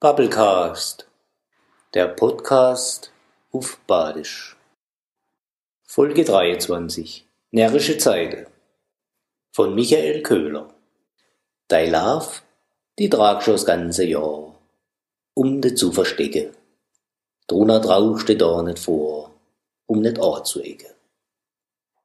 Babbelcast, der Podcast auf Badisch. Folge 23, Närrische Zeiten von Michael Köhler. Dei Love, die trag schon das ganze Jahr, um de zu verstecken. Drunter traust du da nicht vor, um nicht anzuecken.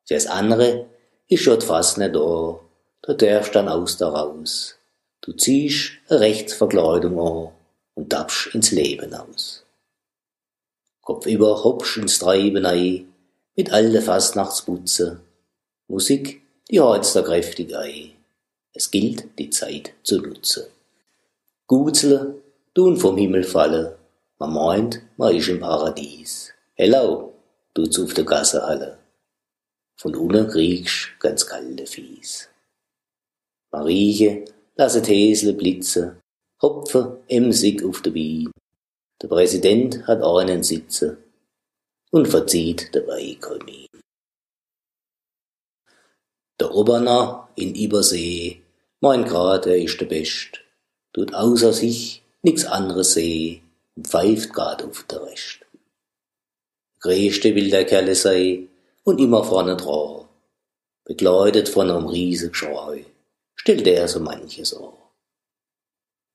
Fürs andere ist schon fast nicht da, da darfst dann aus da raus. Du ziehst Rechtsverkleidung an und tappst ins Leben aus. Kopfüber hopsch ins Treiben ei, mit alle Fastnachtsputze. Musik, die heizt da kräftig ei. Es gilt, die Zeit zu nutzen. Gutzle, tun vom Himmel falle, man meint, man isch im Paradies. Hello, tut's auf der Gasse alle. Von unten kriegst ganz kalte Fies. Marieche, lasset Häsle blitze, Hopfe emsig auf der Wien. Der Präsident hat einen Sitze und verzieht dabei Kolmin. Der Oberner in Übersee, mein Grad, er ist der Best, tut außer sich nix anderes seh und pfeift grad auf der Rest. Gräste will der Kerle sei und immer vorne dran, begleitet von einem Riesengeschrei, stellt er so manches an.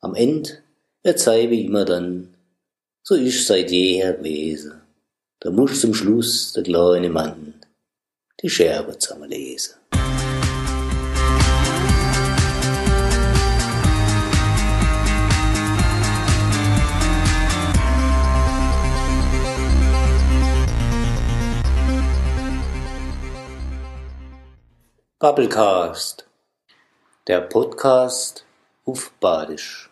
Am End erzähl wie immer dann, so isch seit jeher gewesen. Da musch zum Schluss der kleine Mann die Scherbe zusammen lesen. Bubblecast, der Podcast auf Badisch.